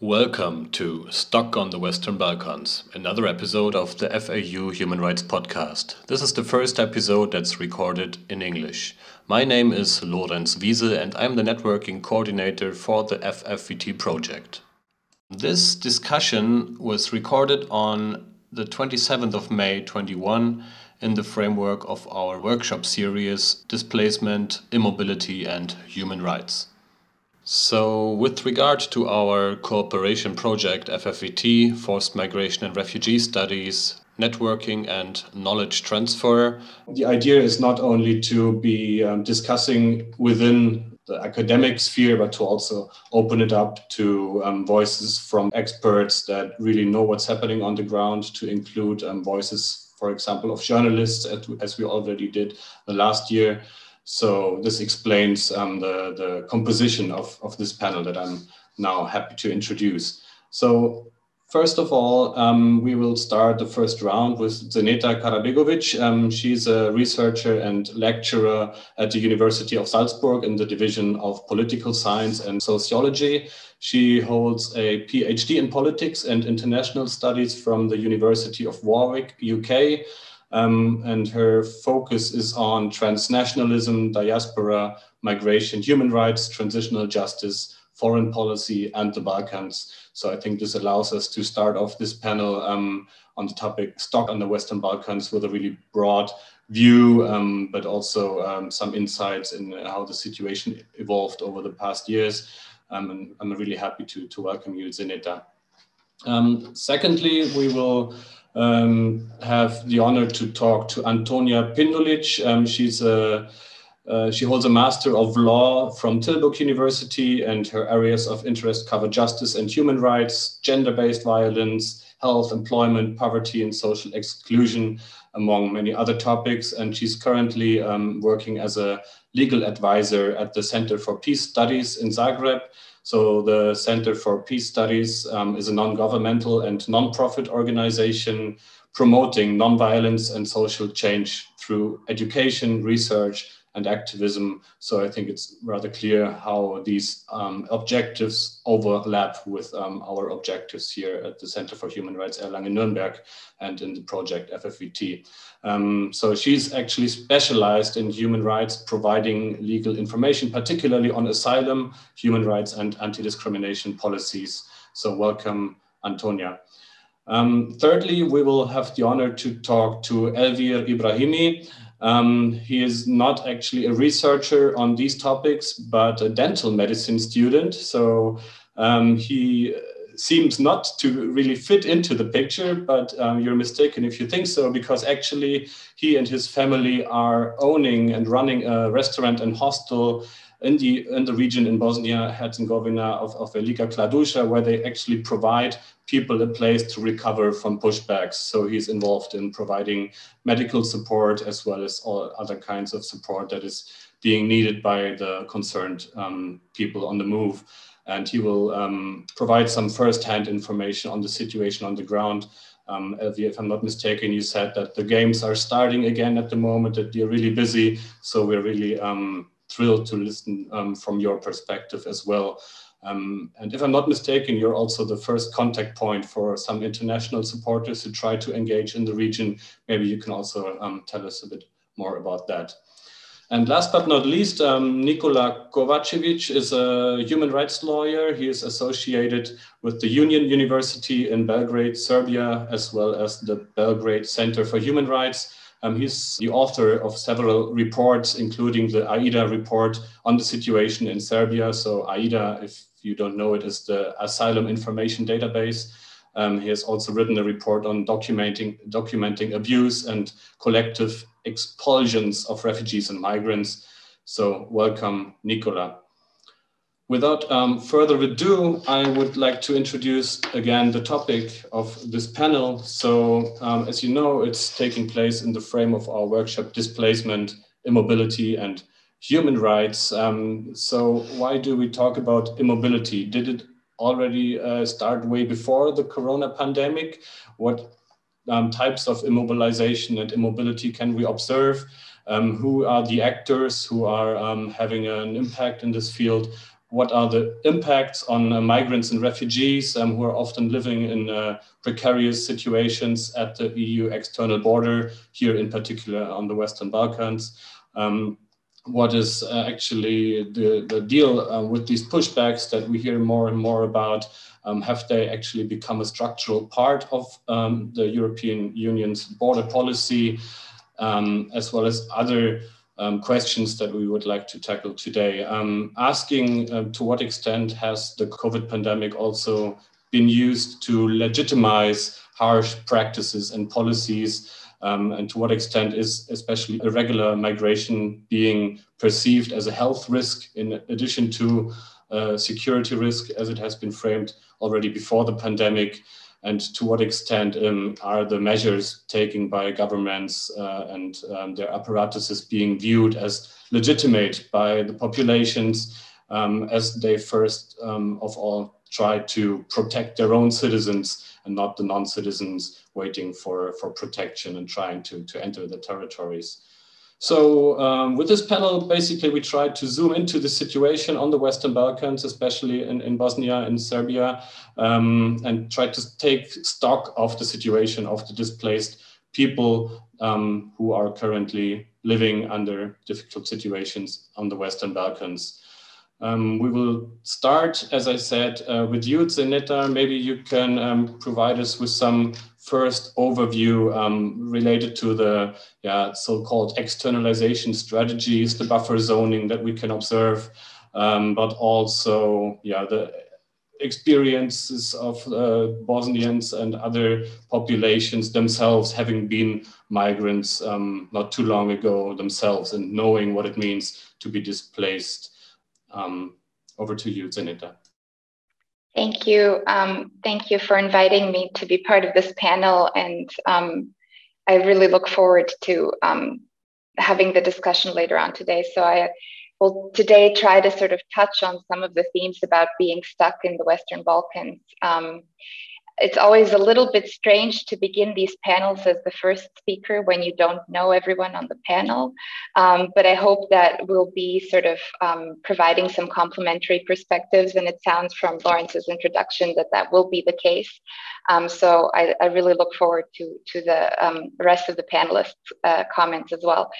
Welcome to Stuck on the Western Balkans, another episode of the FAU Human Rights Podcast. This is the first episode that's recorded in English. My name is Lorenz Wiese and I'm the networking coordinator for the FFVT project. This discussion was recorded on the 27th of May 21 in the framework of our workshop series Displacement, Immobility and Human Rights. So, with regard to our cooperation project FFVT, Forced Migration and Refugee Studies, networking and knowledge transfer. The idea is not only to be um, discussing within the academic sphere, but to also open it up to um, voices from experts that really know what's happening on the ground, to include um, voices, for example, of journalists, as we already did the last year so this explains um, the, the composition of, of this panel that I'm now happy to introduce. So first of all, um, we will start the first round with Zeneta Karabegovic. Um, she's a researcher and lecturer at the University of Salzburg in the Division of Political Science and Sociology. She holds a PhD in politics and international studies from the University of Warwick, UK. Um, and her focus is on transnationalism, diaspora, migration, human rights, transitional justice, foreign policy, and the Balkans. So I think this allows us to start off this panel um, on the topic stuck on the Western Balkans with a really broad view, um, but also um, some insights in how the situation evolved over the past years. Um, and I'm really happy to, to welcome you, Zeneta. Um, secondly, we will um, have the honor to talk to Antonia Pindulic. Um, she's a uh, she holds a Master of Law from Tilburg University, and her areas of interest cover justice and human rights, gender based violence, health, employment, poverty, and social exclusion, among many other topics. And she's currently um, working as a legal advisor at the Center for Peace Studies in Zagreb. So the Center for Peace Studies um, is a non-governmental and non-profit organization promoting nonviolence and social change through education, research, and activism. So I think it's rather clear how these um, objectives overlap with um, our objectives here at the Center for Human Rights Erlangen-Nuremberg and in the project FFVT. Um, so she's actually specialized in human rights, providing legal information, particularly on asylum, human rights, and anti-discrimination policies. So welcome, Antonia. Um, thirdly, we will have the honor to talk to Elvir Ibrahimi. Um, he is not actually a researcher on these topics, but a dental medicine student. So um, he seems not to really fit into the picture, but um, you're mistaken if you think so, because actually he and his family are owning and running a restaurant and hostel in the in the region in Bosnia Herzegovina of, of Velika Kladuša, where they actually provide people a place to recover from pushbacks. So he's involved in providing medical support as well as all other kinds of support that is being needed by the concerned um, people on the move. And he will um, provide some first-hand information on the situation on the ground. Um, if I'm not mistaken, you said that the games are starting again at the moment, that you're really busy. So we're really um, thrilled to listen um, from your perspective as well. Um, and if I'm not mistaken, you're also the first contact point for some international supporters who try to engage in the region. Maybe you can also um, tell us a bit more about that. And last but not least, um, Nikola Kovacevic is a human rights lawyer. He is associated with the Union University in Belgrade, Serbia, as well as the Belgrade Center for Human Rights. Um, he's the author of several reports, including the AIDA report on the situation in Serbia. So AIDA, if you don't know it, is the Asylum Information Database. Um, he has also written a report on documenting, documenting abuse and collective expulsions of refugees and migrants. So welcome, Nikola. Without um, further ado, I would like to introduce again the topic of this panel. So um, as you know, it's taking place in the frame of our workshop, Displacement, Immobility and Human Rights. Um, so why do we talk about immobility? Did it already uh, start way before the Corona pandemic? What um, types of immobilization and immobility can we observe? Um, who are the actors who are um, having an impact in this field? What are the impacts on uh, migrants and refugees um, who are often living in uh, precarious situations at the EU external border, here in particular on the Western Balkans. Um, what is uh, actually the, the deal uh, with these pushbacks that we hear more and more about? Um, have they actually become a structural part of um, the European Union's border policy, um, as well as other um, questions that we would like to tackle today. Um, asking uh, to what extent has the COVID pandemic also been used to legitimize harsh practices and policies, um, and to what extent is especially irregular migration being perceived as a health risk in addition to a security risk as it has been framed already before the pandemic and to what extent um, are the measures taken by governments uh, and um, their apparatuses being viewed as legitimate by the populations um, as they first um, of all try to protect their own citizens and not the non-citizens waiting for, for protection and trying to, to enter the territories. So um, with this panel, basically we tried to zoom into the situation on the Western Balkans, especially in, in Bosnia and Serbia, um, and try to take stock of the situation of the displaced people um, who are currently living under difficult situations on the Western Balkans. Um, we will start, as I said, uh, with you, Zeneta. Maybe you can um, provide us with some first overview um, related to the yeah, so-called externalization strategies, the buffer zoning that we can observe, um, but also yeah, the experiences of uh, Bosnians and other populations themselves having been migrants um, not too long ago themselves and knowing what it means to be displaced um, over to you, Zeneta. Thank you. Um, thank you for inviting me to be part of this panel. And um, I really look forward to um, having the discussion later on today. So I will today try to sort of touch on some of the themes about being stuck in the Western Balkans. It's always a little bit strange to begin these panels as the first speaker when you don't know everyone on the panel. Um, but I hope that we'll be sort of um, providing some complementary perspectives. And it sounds from Lorenz's introduction that that will be the case. Um, so I, I, really look forward to, to the um, rest of the panelists' uh, comments as well.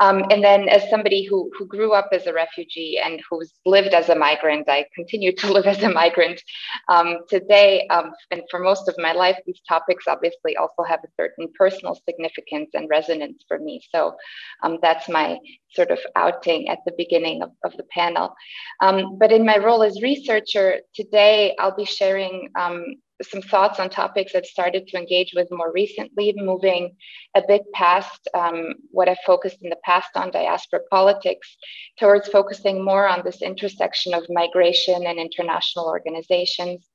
Um, and then as somebody who, who grew up as a refugee and who's lived as a migrant, I continue to live as a migrant um, today. and for most of my life, these topics obviously also have a certain personal significance and resonance for me. So um, that's my sort of outing at the beginning of, of the panel. Um, but in my role as researcher today, I'll be sharing um, some thoughts on topics I've started to engage with more recently, moving a bit past um, what I've focused in the past on diaspora politics towards focusing more on this intersection of migration and international organizations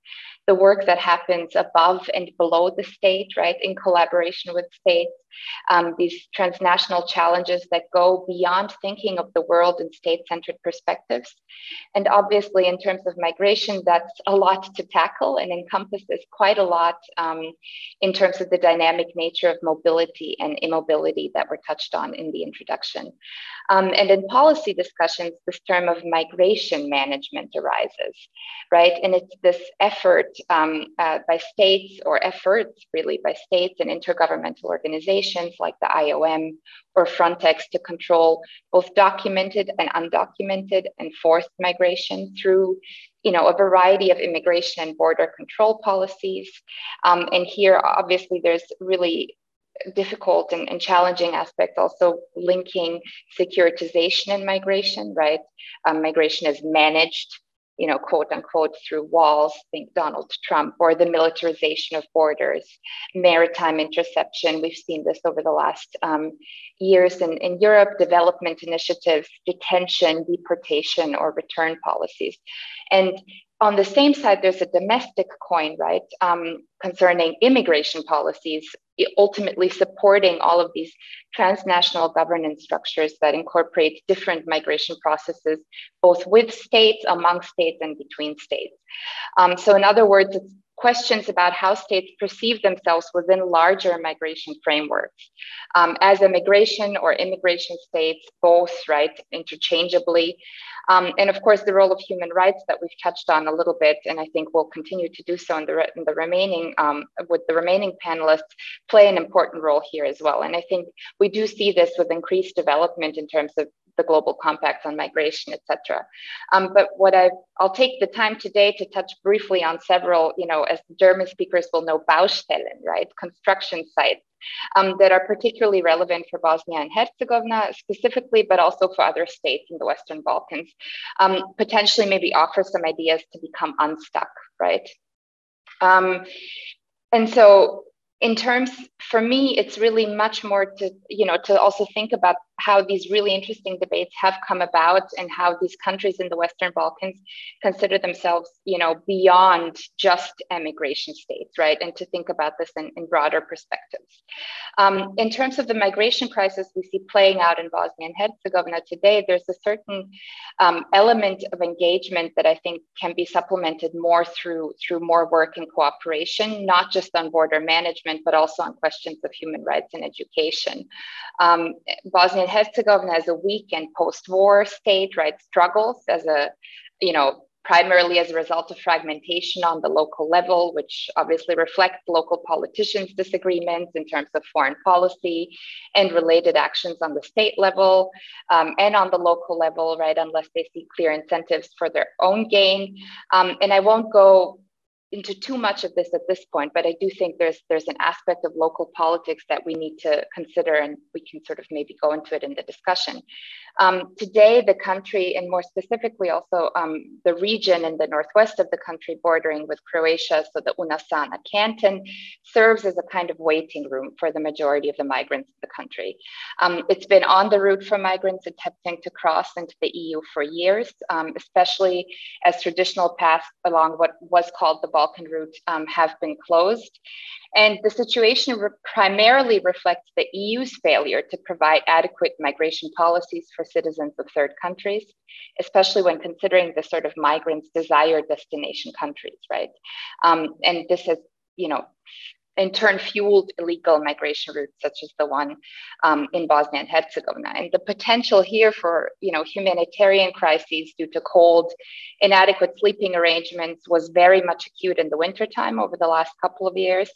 the work that happens above and below the state, right, in collaboration with states, um, these transnational challenges that go beyond thinking of the world in state centered perspectives. And obviously, in terms of migration, that's a lot to tackle and encompasses quite a lot um, in terms of the dynamic nature of mobility and immobility that were touched on in the introduction. Um, and in policy discussions, this term of migration management arises, right? And it's this effort um, uh, by states or efforts really by states and intergovernmental organizations like the IOM or Frontex to control both documented and undocumented and forced migration through you know, a variety of immigration and border control policies. Um, and here, obviously, there's really difficult and, and, challenging aspects also linking securitization and migration right um, migration is managed you know, quote unquote, through walls, think Donald Trump, or the militarization of borders, maritime interception. We've seen this over the last um, years in, in Europe, development initiatives, detention, deportation, or return policies. And on the same side, there's a domestic coin, right, um, concerning immigration policies, ultimately supporting all of these transnational governance structures that incorporate different migration processes, both with states, among states, and between states. Um, so, in other words, it's questions about how states perceive themselves within larger migration frameworks um, as immigration or immigration states, both, right, interchangeably. Um, and of course, the role of human rights that we've touched on a little bit, and I think we'll continue to do so in the, in the remaining, um, with the remaining panelists, play an important role here as well. And I think we do see this with increased development in terms of the global compacts on migration, etc. Um, but what I I'll take the time today to touch briefly on several, you know, as German speakers will know, Baustellen, right, construction sites um, that are particularly relevant for Bosnia and Herzegovina specifically, but also for other states in the Western Balkans. Um, potentially, maybe offer some ideas to become unstuck, right? Um, and so in terms for me it's really much more to you know to also think about how these really interesting debates have come about and how these countries in the Western Balkans consider themselves, you know, beyond just emigration states, right? And to think about this in, in broader perspectives. Um, in terms of the migration crisis we see playing out in Bosnia and Herzegovina today, there's a certain um, element of engagement that I think can be supplemented more through, through more work and cooperation, not just on border management, but also on questions of human rights and education. Um, Bosnia and Herzegovina as a weak and post-war state, right, struggles as a, you know, primarily as a result of fragmentation on the local level, which obviously reflects local politicians' disagreements in terms of foreign policy and related actions on the state level um, and on the local level, right, unless they see clear incentives for their own gain. Um, and I won't go into too much of this at this point, but I do think there's there's an aspect of local politics that we need to consider, and we can sort of maybe go into it in the discussion. Um, today, the country, and more specifically also um, the region in the northwest of the country bordering with Croatia, so the Una Sana canton, serves as a kind of waiting room for the majority of the migrants in the country. Um, it's been on the route for migrants attempting to cross into the EU for years, um, especially as traditional paths along what was called the Balkan route um, have been closed. And the situation re- primarily reflects the EU's failure to provide adequate migration policies for citizens of third countries, especially when considering the sort of migrants' desired destination countries, right? Um, and this has, you know, in turn fueled illegal migration routes such as the one um, in Bosnia and Herzegovina. And the potential here for you know humanitarian crises due to cold, inadequate sleeping arrangements was very much acute in the wintertime over the last couple of years.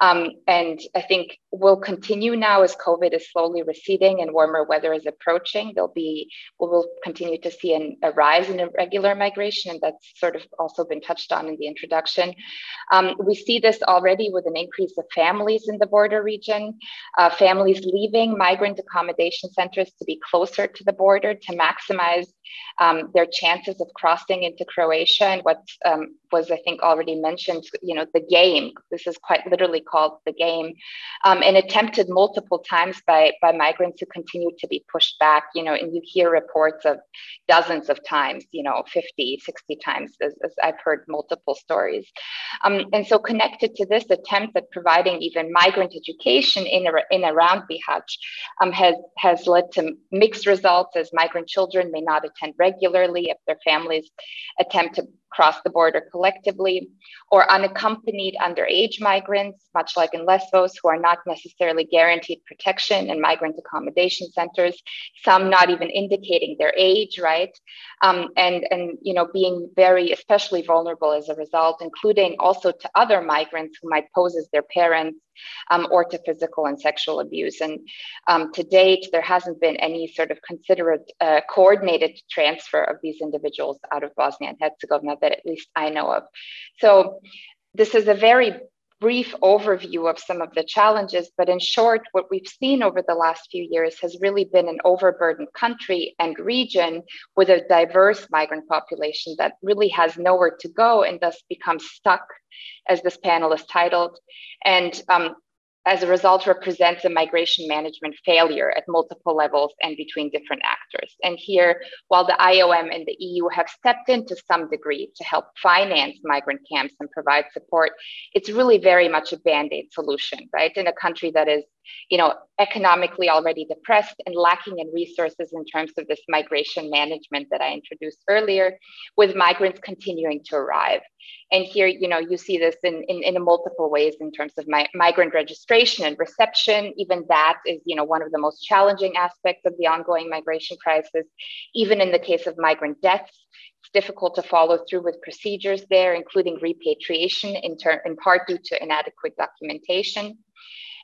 Um, and I think will continue now as COVID is slowly receding and warmer weather is approaching. There'll be we will continue to see an, a rise in irregular migration, and that's sort of also been touched on in the introduction. Um, we see this already with an increase of families in the border region, uh, families leaving migrant accommodation centers to be closer to the border to maximize um, their chances of crossing into Croatia. And what um, was, I think, already mentioned, you know, the game. This is quite literally called the game, um, and attempted multiple times by by migrants who continue to be pushed back. You know, and you hear reports of dozens of times, you know, 50, 60 times, as, as I've heard multiple stories. Um, and so, connected to this attempt providing even migrant education in, in around Bihać um, has, has led to mixed results as migrant children may not attend regularly if their families attempt to cross the border collectively, or unaccompanied underage migrants, much like in Lesbos, who are not necessarily guaranteed protection in migrant accommodation centers, some not even indicating their age, right? Um, and, and, you know, being very especially vulnerable as a result, including also to other migrants who might pose as their parents um, or to physical and sexual abuse. And um, to date, there hasn't been any sort of considerate uh, coordinated transfer of these individuals out of Bosnia and Herzegovina that at least I know of. So this is a very brief overview of some of the challenges, but in short, what we've seen over the last few years has really been an overburdened country and region with a diverse migrant population that really has nowhere to go and thus becomes stuck, as this panel is titled. And um, as a result represents a migration management failure at multiple levels and between different actors. And here, while the IOM and the EU have stepped in to some degree to help finance migrant camps and provide support, it's really very much a band-aid solution, right? In a country that is you know, economically already depressed and lacking in resources in terms of this migration management that I introduced earlier, with migrants continuing to arrive. And here, you know, you see this in, in, in multiple ways in terms of mi- migrant registration and reception. Even that is, you know, one of the most challenging aspects of the ongoing migration crisis. Even in the case of migrant deaths, it's difficult to follow through with procedures there, including repatriation in, in part due to inadequate documentation.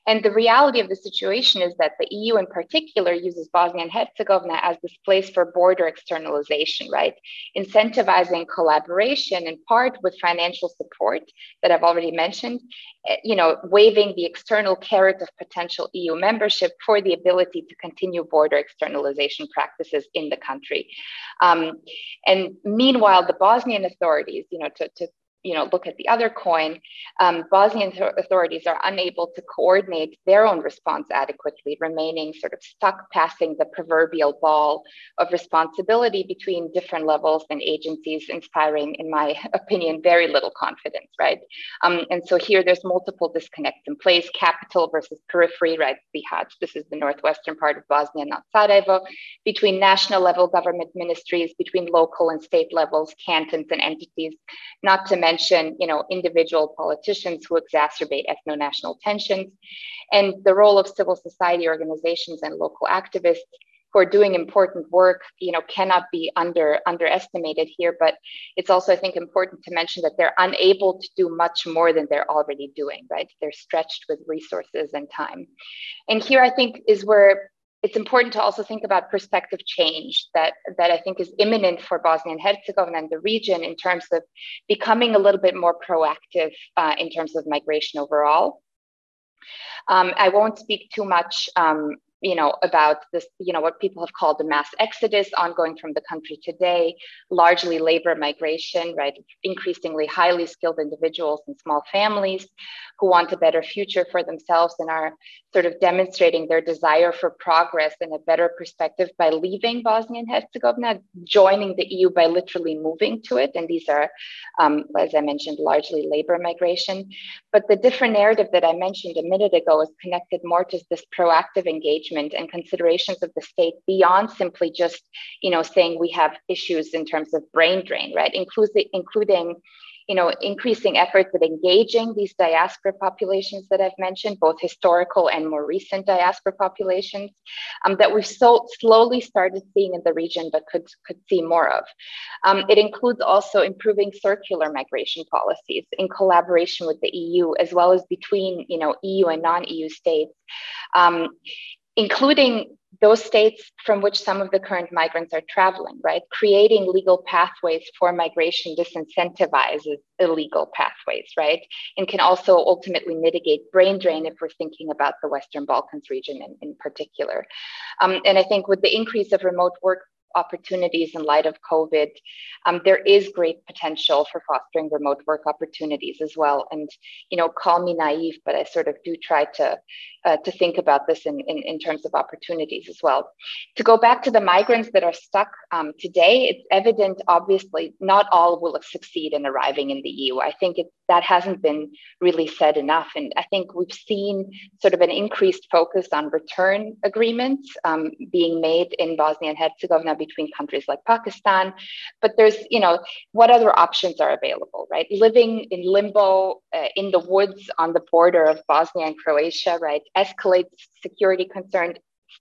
And the reality of the situation is that the EU in particular uses Bosnia and Herzegovina as this place for border externalization, right? Incentivizing collaboration in part with financial support that I've already mentioned, eh, you know, waving the external carrot of potential EU membership for the ability to continue border externalization practices in the country. Um, and meanwhile, the Bosnian authorities, you know, to, to you know, look at the other coin, um, Bosnian authorities are unable to coordinate their own response adequately, remaining sort of stuck passing the proverbial ball of responsibility between different levels and agencies, inspiring, in my opinion, very little confidence, right? Um, and so here there's multiple disconnects in place, capital versus periphery, right? Bihać, this is the northwestern part of Bosnia, not Sarajevo, between national level government ministries, between local and state levels, cantons and entities, not to mention mention, you know, individual politicians who exacerbate ethno-national tensions, and the role of civil society organizations and local activists who are doing important work, you know, cannot be under underestimated here. But it's also, I think, important to mention that they're unable to do much more than they're already doing. Right? They're stretched with resources and time. And here, I think, is where it's important to also think about perspective change that, that I think is imminent for Bosnia and Herzegovina and the region in terms of becoming a little bit more proactive uh, in terms of migration overall. Um, I won't speak too much um, you know, about this, you know, what people have called the mass exodus ongoing from the country today, largely labor migration, right? Increasingly highly skilled individuals and small families who want a better future for themselves and are sort of demonstrating their desire for progress and a better perspective by leaving Bosnia and Herzegovina, joining the EU by literally moving to it. And these are, um, as I mentioned, largely labor migration. But the different narrative that I mentioned a minute ago is connected more to this proactive engagement and considerations of the state beyond simply just, you know, saying we have issues in terms of brain drain, right? Inclusive, including you know, increasing efforts at engaging these diaspora populations that I've mentioned, both historical and more recent diaspora populations, um, that we've so slowly started seeing in the region, but could, could see more of. Um, it includes also improving circular migration policies in collaboration with the EU, as well as between, you know, EU and non-EU states. Um, including those states from which some of the current migrants are traveling, right? Creating legal pathways for migration disincentivizes illegal pathways, right? And can also ultimately mitigate brain drain if we're thinking about the Western Balkans region in, in particular. Um, and I think with the increase of remote work opportunities in light of COVID, um, there is great potential for fostering remote work opportunities as well. And, you know, call me naive, but I sort of do try to uh, to think about this in, in, in, terms of opportunities as well. To go back to the migrants that are stuck um, today, it's evident, obviously, not all will succeed in arriving in the EU. I think it, that hasn't been really said enough. And I think we've seen sort of an increased focus on return agreements um, being made in Bosnia and Herzegovina between countries like Pakistan. But there's, you know, what other options are available, right? Living in limbo uh, in the woods on the border of Bosnia and Croatia, right? escalates security concerns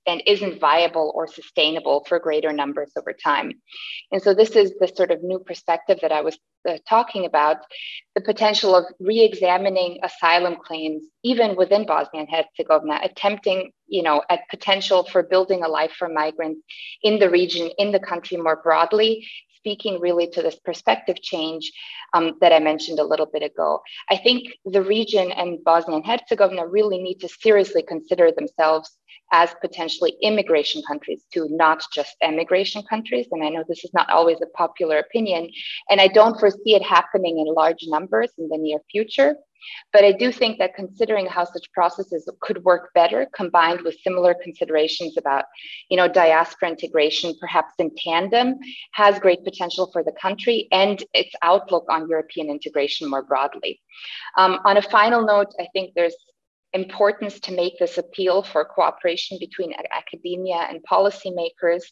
and isn't viable or sustainable for greater numbers over time. And so, this is the sort of new perspective that I was uh, talking about the potential of re examining asylum claims, even within Bosnia and Herzegovina, attempting, you know, at potential for building a life for migrants in the region, in the country more broadly, speaking really to this perspective change um, that I mentioned a little bit ago. I think the region and Bosnia and Herzegovina really need to seriously consider themselves as potentially immigration countries to not just emigration countries. And I know this is not always a popular opinion, and I don't foresee it happening in large numbers in the near future. But I do think that considering how such processes could work better, combined with similar considerations about, you know, diaspora integration, perhaps in tandem, has great potential for the country and its outlook on European integration more broadly. Um, on a final note, I think there's importance to make this appeal for cooperation between academia and policymakers,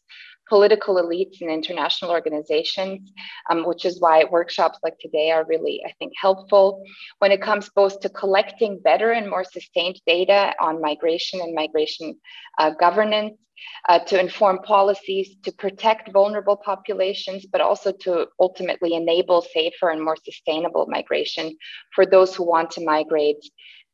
political elites, and international organizations, um, which is why workshops like today are really, I think, helpful. When it comes both to collecting better and more sustained data on migration and migration uh, governance, uh, to inform policies, to protect vulnerable populations, but also to ultimately enable safer and more sustainable migration for those who want to migrate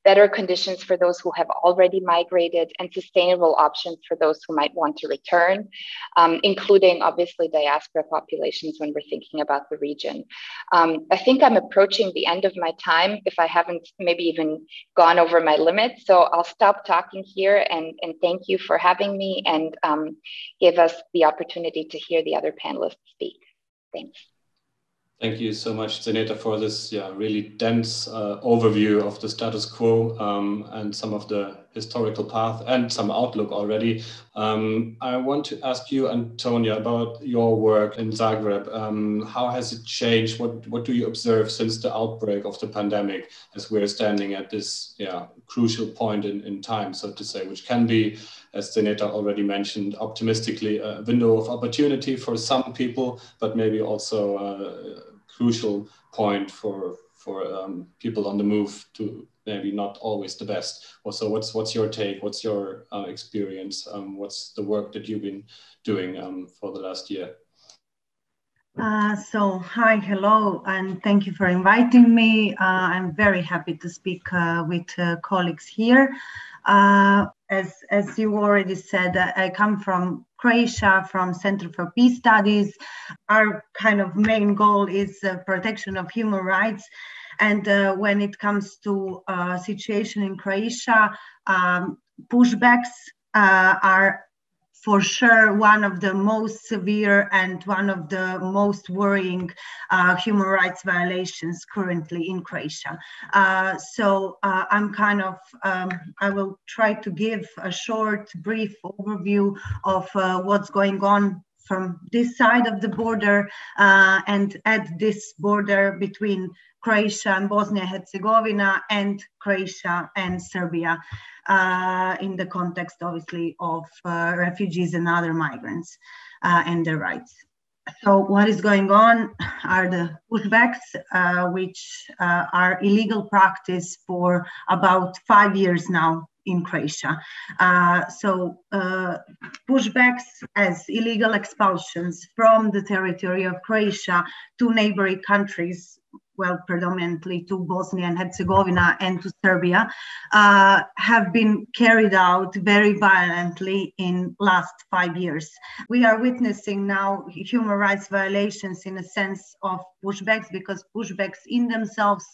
better conditions for those who have already migrated, and sustainable options for those who might want to return, um, including obviously diaspora populations when we're thinking about the region. Um, I think I'm approaching the end of my time if I haven't maybe even gone over my limit. So I'll stop talking here and, and thank you for having me and um, give us the opportunity to hear the other panelists speak. Thanks. Thank you so much, Zeneta, for this yeah, really dense uh, overview of the status quo um, and some of the historical path and some outlook already. Um, I want to ask you, Antonia, about your work in Zagreb. Um, how has it changed? What, what do you observe since the outbreak of the pandemic as we're standing at this yeah, crucial point in, in time, so to say, which can be as Zeneta already mentioned, optimistically a window of opportunity for some people, but maybe also a crucial point for for um, people on the move to maybe not always the best. So what's what's your take? What's your uh, experience? Um, what's the work that you've been doing um, for the last year? Uh, so hi, hello, and thank you for inviting me. Uh, I'm very happy to speak uh, with uh, colleagues here. As, as you already said, I come from Croatia, from Center for Peace Studies. Our kind of main goal is uh, protection of human rights. And uh, when it comes to uh, situation in Croatia, um, pushbacks uh, are for sure one of the most severe and one of the most worrying uh, human rights violations currently in Croatia. Uh, so uh, I'm kind of, um, I will try to give a short, brief overview of uh, what's going on from this side of the border uh, and at this border between Croatia and Bosnia Herzegovina and Croatia and Serbia uh, in the context, obviously, of uh, refugees and other migrants uh, and their rights. So what is going on are the pushbacks, uh, which uh, are illegal practice for about five years now in Croatia. Uh, so uh, pushbacks as illegal expulsions from the territory of Croatia to neighboring countries well, predominantly to Bosnia and Herzegovina and to Serbia, uh, have been carried out very violently in last five years. We are witnessing now human rights violations in a sense of pushbacks because pushbacks in themselves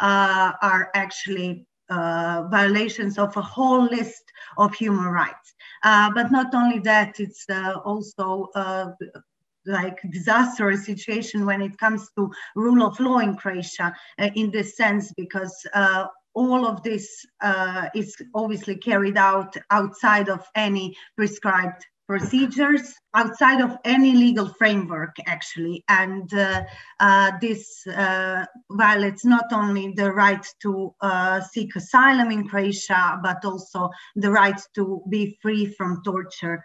uh, are actually uh, violations of a whole list of human rights. Uh, but not only that, it's uh, also uh, like disastrous situation when it comes to rule of law in Croatia uh, in this sense because all of this is obviously carried out outside of any prescribed procedures outside of any legal framework actually and uh, uh, this uh, violates not only the right to seek asylum in croatia but also the right to be free from torture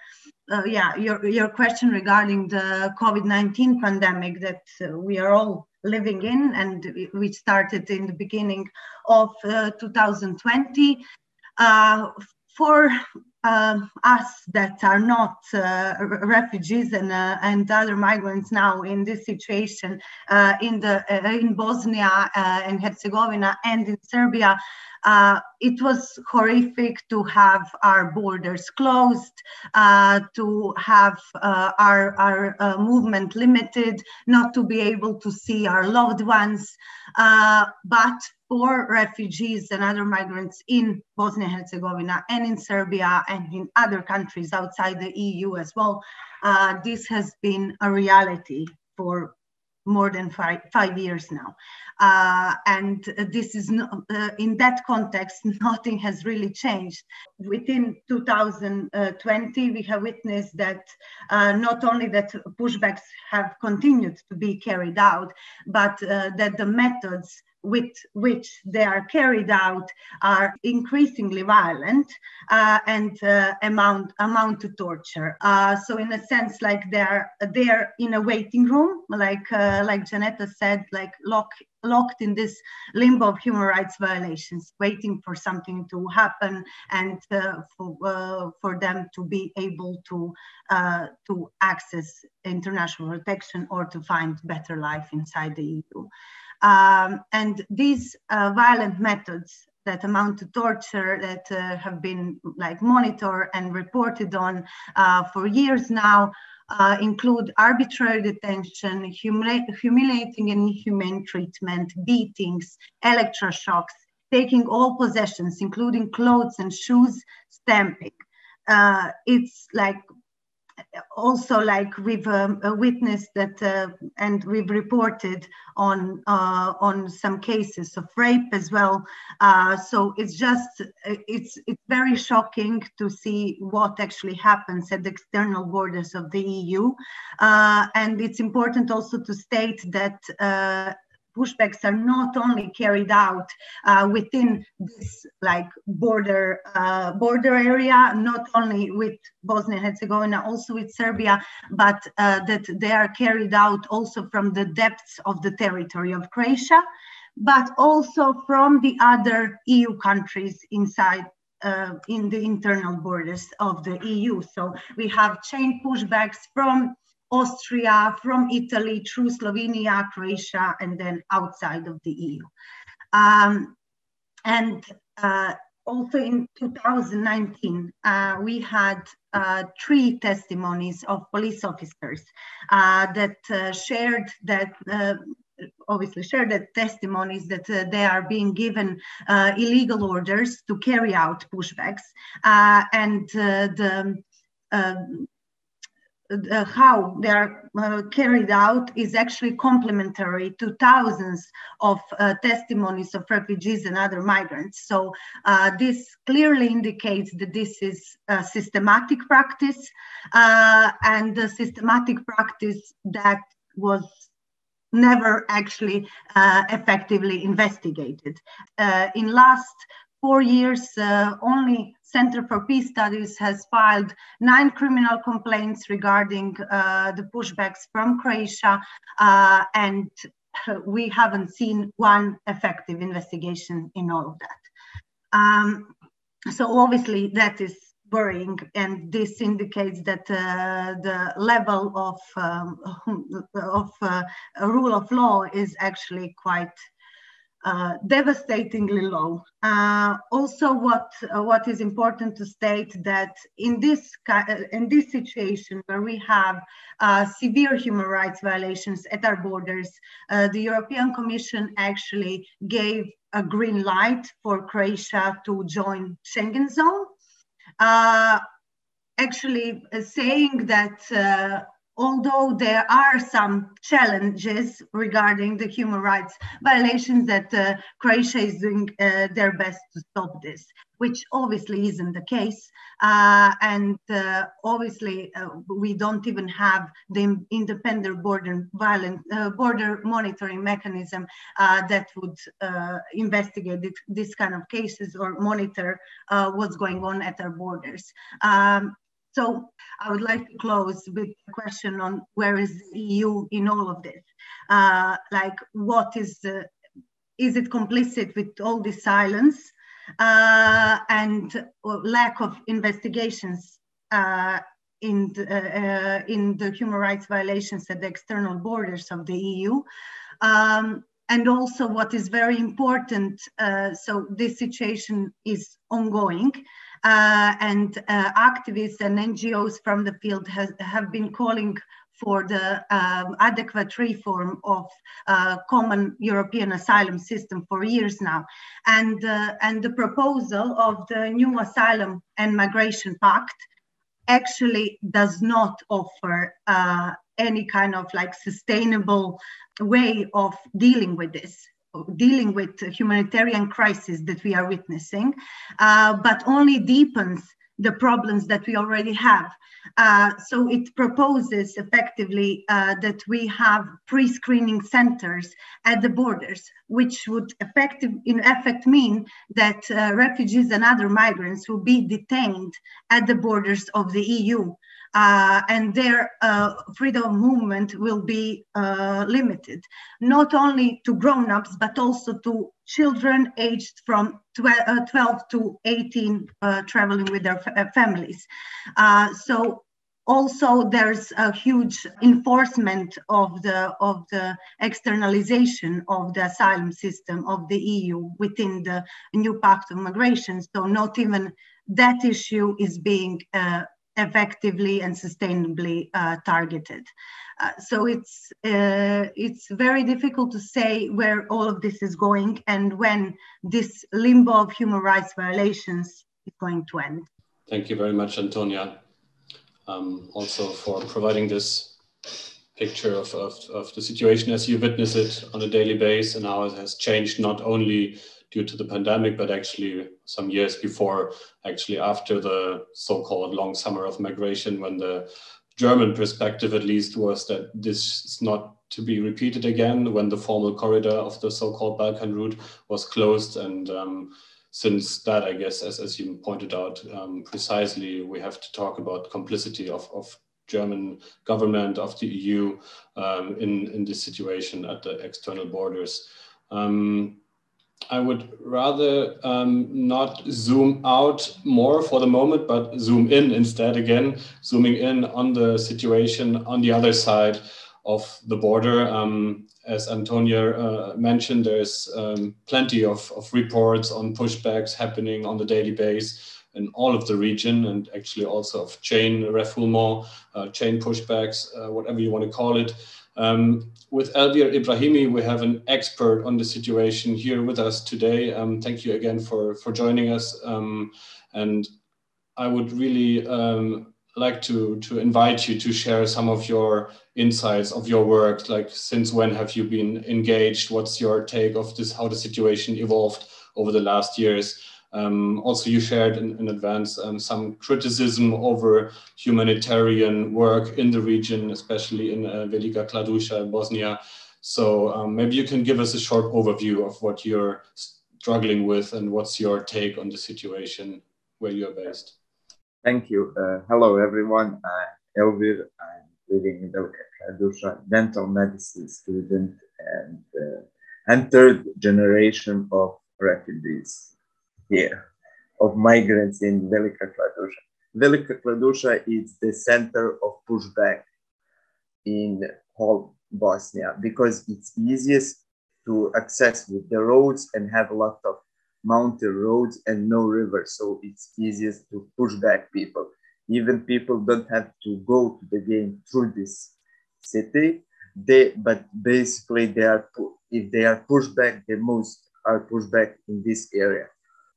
uh, yeah, your, your question regarding the COVID-19 pandemic that uh, we are all living in and which started in the beginning of uh, 2020. Uh, for um, us that are not uh, refugees and, uh, and other migrants now in this situation in, the, in Bosnia and Herzegovina and in Serbia, uh, it was horrific to have our borders closed, uh, to have uh, our, our uh, movement limited, not to be able to see our loved ones. Uh, but for refugees and other migrants in Bosnia and Herzegovina and in Serbia and in other countries outside the EU as well, uh, this has been a reality for more than five, five years now. Uh, and this is no, uh, in that context, nothing has really changed. Within 2020, we have witnessed that uh, not only that pushbacks have continued to be carried out, but uh, that the methods with which they are carried out are increasingly violent uh, and uh, amount amount to torture. Uh, so in a sense, like they're they're in a waiting room, like uh, like Janetta said, like lock, locked in this limbo of human rights violations, waiting for something to happen and uh, for uh, for them to be able to to access international protection or to find better life inside the EU. Um, and these uh, violent methods that amount to torture that uh, have been like monitored and reported on uh, for years now uh, include arbitrary detention, humili humiliating and inhumane treatment, beatings, electroshocks, taking all possessions, including clothes and shoes, stamping. Uh, it's like also like we've um, witnessed that uh, and we've reported on uh, on some cases of rape as well. Uh, so it's just it's it's very shocking to see what actually happens at the external borders of the EU uh, and it's important also to state that uh, pushbacks are not only carried out uh, within this like border uh, border area, not only with Bosnia and Herzegovina, also with Serbia, but uh, that they are carried out also from the depths of the territory of Croatia, but also from the other EU countries inside uh, in the internal borders of the EU. So we have chain pushbacks from Austria, from Italy, through Slovenia, Croatia, and then outside of the EU. Um, and uh, also in 2019, uh, we had uh, three testimonies of police officers uh, that uh, shared that uh, obviously shared that testimonies that uh, they are being given uh, illegal orders to carry out pushbacks uh, and the uh, how they are uh, carried out is actually complementary to thousands of uh, testimonies of refugees and other migrants. So uh, this clearly indicates that this is a systematic practice uh, and a systematic practice that was never actually uh, effectively investigated. in last four years, only Center for Peace Studies has filed nine criminal complaints regarding uh, the pushbacks from Croatia, uh, and we haven't seen one effective investigation in all of that. Um, so obviously that is worrying, and this indicates that uh, the level of um, of uh, rule of law is actually quite uh, devastatingly low. Uh, also, what uh, what is important to state that in this uh, in this situation where we have uh, severe human rights violations at our borders, the European Commission actually gave a green light for Croatia to join Schengen zone. actually, saying that although there are some challenges regarding the human rights violations that uh, Croatia is doing uh, their best to stop this, which obviously isn't the case. Uh, and uh, obviously uh, we don't even have the independent border violent uh, border monitoring mechanism that would investigate this, kind of cases or monitor what's going on at our borders. Um, so I would like to close with a question on where is the EU in all of this? Uh, like what is, the, is it complicit with all this silence uh, and lack of investigations uh, in, the, uh, in the human rights violations at the external borders of the EU? Um, and also what is very important, uh, so this situation is ongoing and uh, activists and NGOs from the field has, have been calling for the um, adequate reform of uh, common European asylum system for years now. And, uh, and the proposal of the new asylum and migration pact actually does not offer uh, any kind of like sustainable way of dealing with this dealing with humanitarian crisis that we are witnessing, uh, but only deepens the problems that we already have. Uh, so it proposes effectively uh, that we have pre-screening centers at the borders, which would effective, in effect mean that uh, refugees and other migrants will be detained at the borders of the EU. Uh, and their uh, freedom of movement will be uh, limited, not only to grown-ups, but also to children aged from 12, uh, 12 to 18 uh, traveling with their uh, families. so also there's a huge enforcement of the of the externalization of the asylum system of the EU within the new pact of migration. So not even that issue is being uh, effectively and sustainably uh, targeted. Uh, so it's uh, it's very difficult to say where all of this is going and when this limbo of human rights violations is going to end. Thank you very much, Antonia, um, also for providing this picture of, of, of the situation as you witness it on a daily basis and how it has changed not only due to the pandemic, but actually some years before, actually after the so-called long summer of migration, when the German perspective at least was that this is not to be repeated again when the formal corridor of the so-called Balkan route was closed. And um, since that, I guess, as, as you pointed out um, precisely, we have to talk about complicity of, of German government, of the EU um, in, in this situation at the external borders. Um, I would rather um, not zoom out more for the moment, but zoom in instead again, zooming in on the situation on the other side of the border. Um, as Antonia uh, mentioned, there's um, plenty of, of reports on pushbacks happening on the daily basis in all of the region and actually also of chain refoulement, uh, chain pushbacks, uh, whatever you want to call it. Um, with Elvir Ibrahimi, we have an expert on the situation here with us today. Um, thank you again for, for joining us. Um, and I would really um, like to, to invite you to share some of your insights of your work. Like, since when have you been engaged? What's your take of this, how the situation evolved over the last years? Um, also, you shared in, in advance um, some criticism over humanitarian work in the region, especially in uh, Velika Kladuša, Bosnia. So um, maybe you can give us a short overview of what you're struggling with and what's your take on the situation where you're based. Thank you. Uh, hello, everyone. I'm Elvir. I'm living in Velika Kladuša, dental medicine student and, uh, and third generation of refugees here of migrants in Velika Kladuša. Velika Kladuša is the center of pushback in whole Bosnia because it's easiest to access with the roads and have a lot of mountain roads and no river. So it's easiest to push back people. Even people don't have to go to the game through this city. They, but basically they are, if they are pushed back, the most are pushed back in this area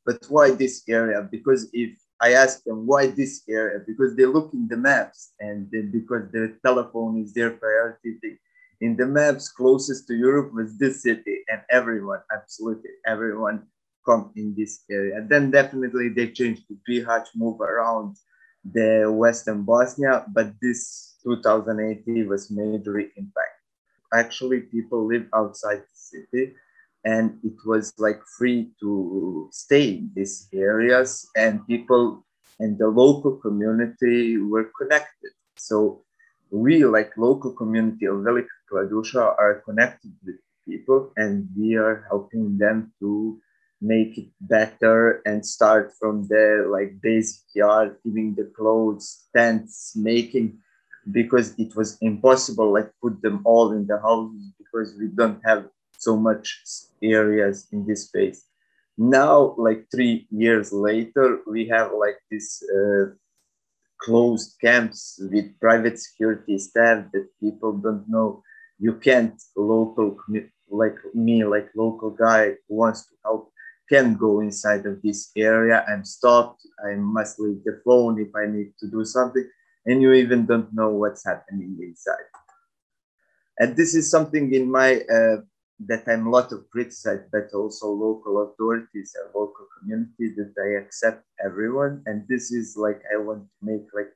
but why this area? Because if I ask them why this area, because they look in the maps and because the telephone is their priority thing. In the maps closest to Europe was this city, and everyone, absolutely everyone, come in this area. And then definitely they changed to Bihać, move around the Western Bosnia, but this 2018 was majorly impact. Actually, people live outside the city and it was like free to stay in these areas and people and the local community were connected. So we like local community of Velika Kladuša are connected with people and we are helping them to make it better and start from the like basic yard giving the clothes tents making because it was impossible like put them all in the houses because we don't have so much areas in this space. Now, like three years later, we have like this uh, closed camps with private security staff that people don't know. You can't local like me, like local guy who wants to help, can go inside of this area. I'm stopped. I must leave the phone if I need to do something, and you even don't know what's happening inside. And this is something in my uh, that I'm a lot of criticized, but also local authorities and local community that I accept everyone. And this is like I want to make like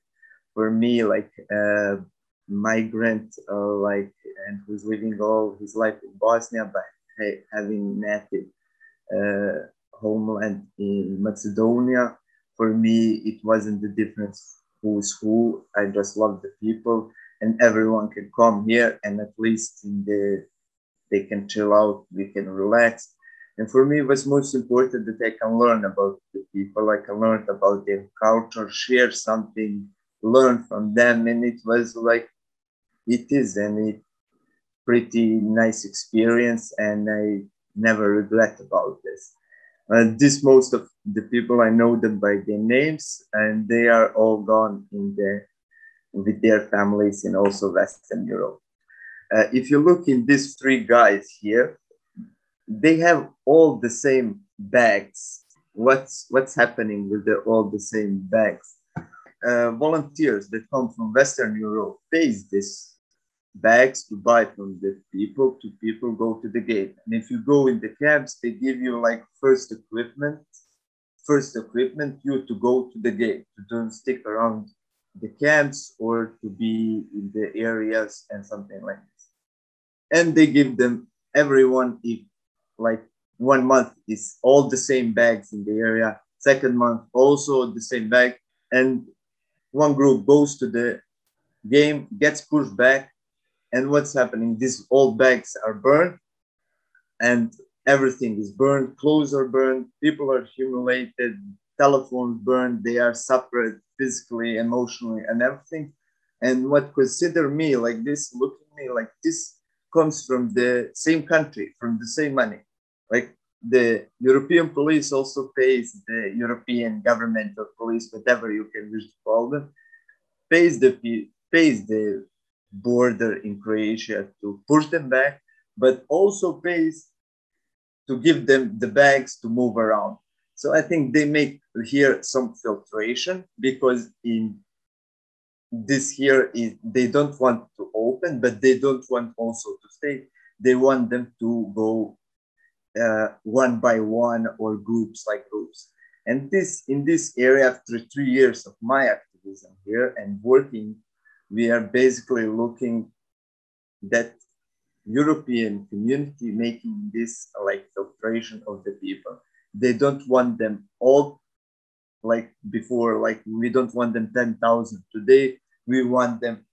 for me like a migrant uh, like and who's living all his life in Bosnia, but having native uh, homeland in Macedonia. For me, it wasn't the difference who's who. I just love the people, and everyone can come here, and at least in the they can chill out, we can relax. And for me, it was most important that I can learn about the people, I can learn about their culture, share something, learn from them. And it was like, it is and a pretty nice experience. And I never regret about this. Uh, this most of the people I know them by their names, and they are all gone in there with their families in also Western Europe. Uh, if you look in these three guys here, they have all the same bags. What's what's happening with the, all the same bags? Uh, volunteers that come from Western Europe pays these bags to buy from the people to people go to the gate. And if you go in the camps, they give you like first equipment, first equipment you to go to the gate, to don't stick around the camps or to be in the areas and something like and they give them everyone if like one month is all the same bags in the area. Second month also the same bag. And one group goes to the game gets pushed back. And what's happening? These old bags are burned. And everything is burned. Clothes are burned. People are humiliated. Telephones burned. They are separate physically emotionally and everything. And what consider me like this look at me like this comes from the same country, from the same money. Like the European police also pays the European government or police, whatever you can use to call them, pays the pays the border in Croatia to push them back, but also pays to give them the bags to move around. So I think they make here some filtration because in this here is they don't want to open, but they don't want also to stay. They want them to go uh, one by one or groups like groups. And this in this area, after three years of my activism here and working, we are basically looking that European community making this like filtration of the people. They don't want them all like before, like we don't want them 10,000 today, we want them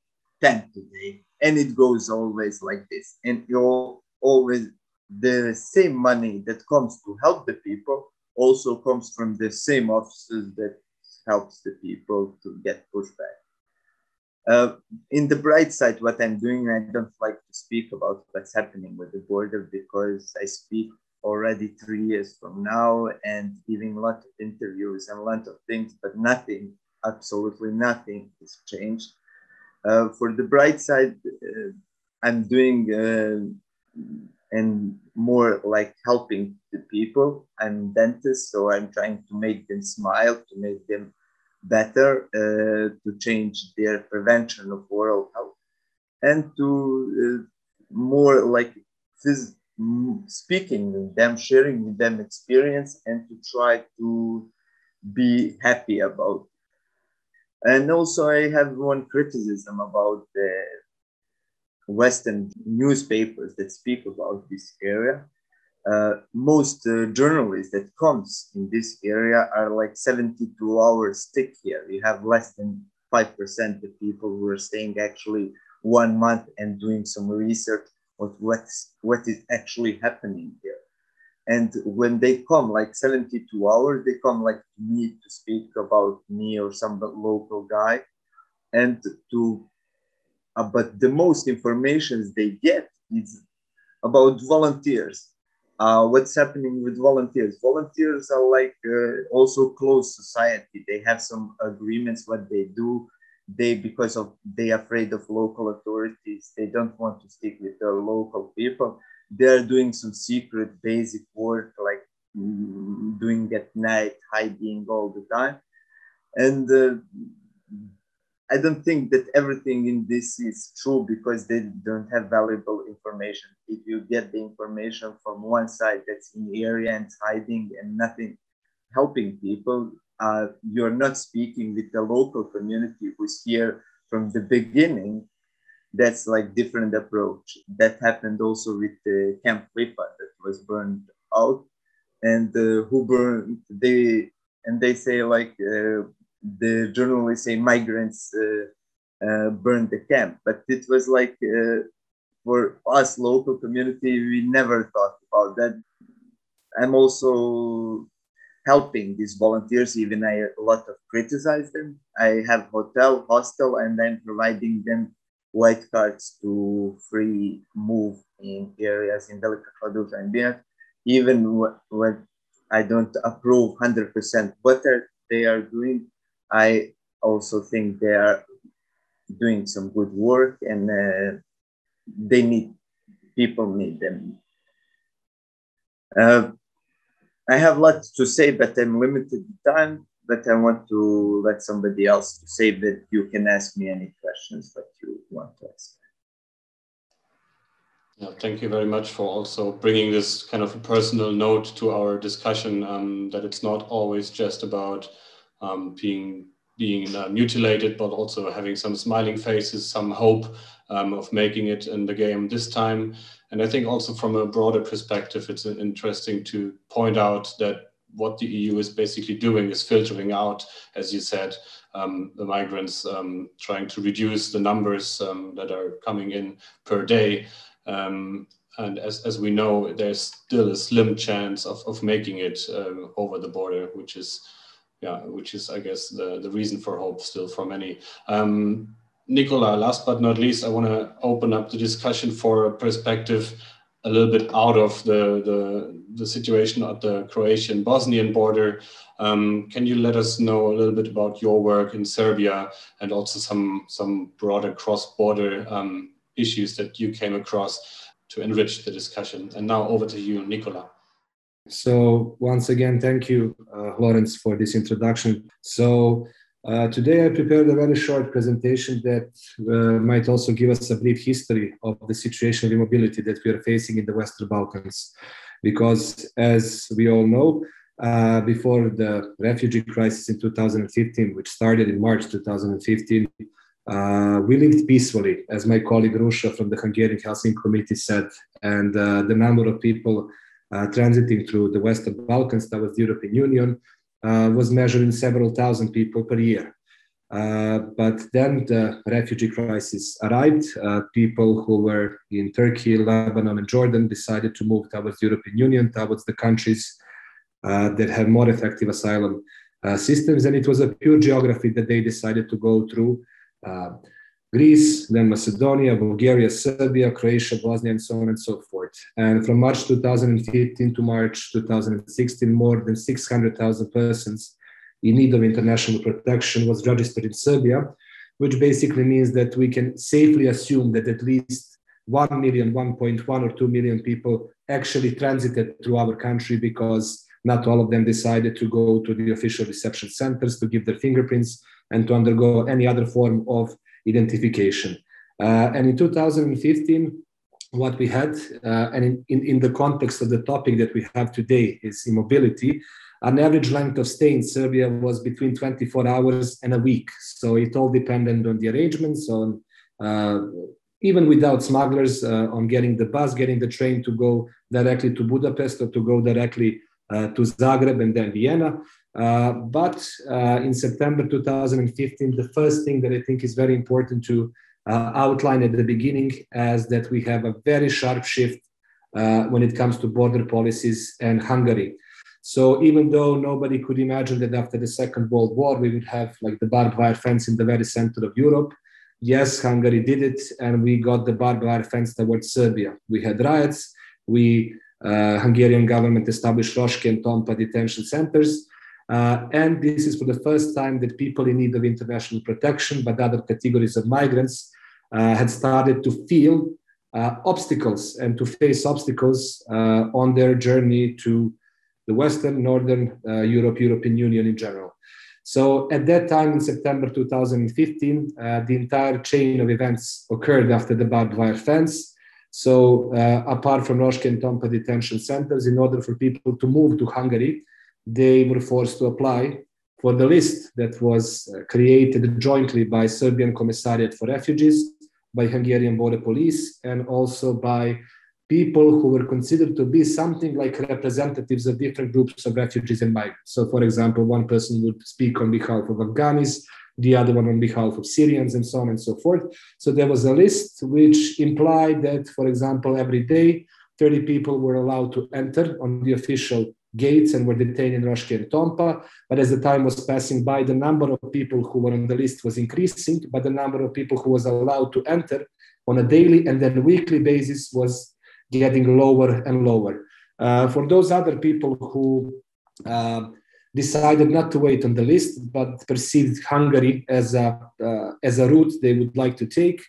10 today. And it goes always like this. And you're always, the same money that comes to help the people also comes from the same offices that helps the people to get pushback. Uh, in the bright side, what I'm doing, I don't like to speak about what's happening with the border because I speak already three years from now and giving a lot of interviews and a lot of things, but nothing, absolutely nothing has changed. Uh, for the bright side, uh, I'm doing uh, and more like helping the people. I'm dentist, so I'm trying to make them smile, to make them better, uh, to change their prevention of oral health, and to uh, more like phys- speaking with them, sharing with them experience, and to try to be happy about. And also, I have one criticism about the Western newspapers that speak about this area. Uh, most uh, journalists that comes in this area are like 72 hours stick here. You have less than 5% of people who are staying actually one month and doing some research of what's, what is actually happening here. And when they come, like 72 hours, they come like to me to speak about me or some local guy. And to, uh, but the most information they get is about volunteers. Uh, what's happening with volunteers? Volunteers are like uh, also close society. They have some agreements what they do. They because of they afraid of local authorities. They don't want to stick with the local people they're doing some secret basic work like mm, doing at night hiding all the time and uh, I don't think that everything in this is true because they don't have valuable information. If you get the information from one side that's in the area and hiding and nothing helping people, uh, you're not speaking with the local community who's here from the beginning. That's like different approach. That happened also with the Camp Lipa that was burned out, and uh, who burned they and they say like uh, the journalists say migrants uh, uh, burned the camp, but it was like uh, for us local community, we never thought about that. I'm also helping these volunteers, even I a lot of criticize them. I have hotel, hostel, and I'm providing them white cards to free move in areas in Velika Kladuša and Bihać, even when I don't approve 100% what they are doing, I also think they are doing some good work and uh, they need people need them. Uh, I have lots to say, but I'm limited time. But I want to let somebody else to say that you can ask me any questions that you want to ask. Yeah, thank you very much for also bringing this kind of a personal note to our discussion. Um, that it's not always just about um, being being uh, mutilated, but also having some smiling faces, some hope um, of making it in the game this time. And I think also from a broader perspective, it's interesting to point out that what the EU is basically doing is filtering out, as you said, um, the migrants, um, trying to reduce the numbers um, that are coming in per day. Um, and as, as we know, there's still a slim chance of, of making it uh, over the border, which is yeah, which is, I guess, the, the reason for hope still for many. Um, Nikola, last but not least, I want to open up the discussion for a perspective a little bit out of the, the, the situation at the Croatian Bosnian border. Um, can you let us know a little bit about your work in Serbia and also some, some broader cross border um, issues that you came across to enrich the discussion? And now over to you, Nikola. So once again, thank you, uh, Lorenz, for this introduction. So uh, today I prepared a very short presentation that uh, might also give us a brief history of the situation of immobility that we are facing in the Western Balkans. Because as we all know, uh, before the refugee crisis in 2015, which started in March 2015, uh, we lived peacefully, as my colleague Rusha from the Hungarian Helsinki Committee said, and uh, the number of people uh, transiting through the Western Balkans towards the European Union uh, was measured in several thousand people per year. Uh, but then the refugee crisis arrived. Uh, people who were in Turkey, Lebanon, and Jordan decided to move towards the European Union, towards the countries uh, that have more effective asylum uh, systems. And it was a pure geography that they decided to go through. Greece, then Macedonia, Bulgaria, Serbia, Croatia, Bosnia, and so on and so forth. And from March 2015 to March 2016, more than 600,000 persons in need of international protection was registered in Serbia, which basically means that we can safely assume that at least 1 million, 1.1 or 2 million people actually transited through our country because not all of them decided to go to the official reception centers to give their fingerprints and to undergo any other form of identification. Uh, and in 2015, what we had, uh, and in, in, in, the context of the topic that we have today is immobility, an average length of stay in Serbia was between 24 hours and a week. So it all depended on the arrangements, on uh, even without smugglers, uh, on getting the bus, getting the train to go directly to Budapest or to go directly uh, to Zagreb and then Vienna. Uh, but uh, in September 2015, the first thing that I think is very important to uh, outline at the beginning is that we have a very sharp shift uh, when it comes to border policies and Hungary. So even though nobody could imagine that after the Second World War we would have like the barbed wire fence in the very center of Europe, yes, Hungary did it, and we got the barbed wire fence towards Serbia. We had riots. We uh, Hungarian government established Röszke and Tompa detention centers. Uh, and this is for the first time that people in need of international protection, but other categories of migrants, uh, had started to feel uh, obstacles and to face obstacles uh, on their journey to the Western, Northern uh, Europe, European Union in general. So at that time, in September 2015, uh, the entire chain of events occurred after the barbed wire fence. So apart from Röszke and Tompa detention centers, in order for people to move to Hungary, they were forced to apply for the list that was uh, created jointly by Serbian Commissariat for Refugees, by Hungarian Border Police, and also by people who were considered to be something like representatives of different groups of refugees and migrants. So, for example, one person would speak on behalf of Afghanis, the other one on behalf of Syrians, and so on and so forth. So, there was a list which implied that, for example, every day, 30 people were allowed to enter on the official gates and were detained in Röszke and Tompa. But as the time was passing by, the number of people who were on the list was increasing, but the number of people who was allowed to enter on a daily and then weekly basis was getting lower and lower. Uh, for those other people who uh, decided not to wait on the list but perceived Hungary as a, uh, as a route they would like to take,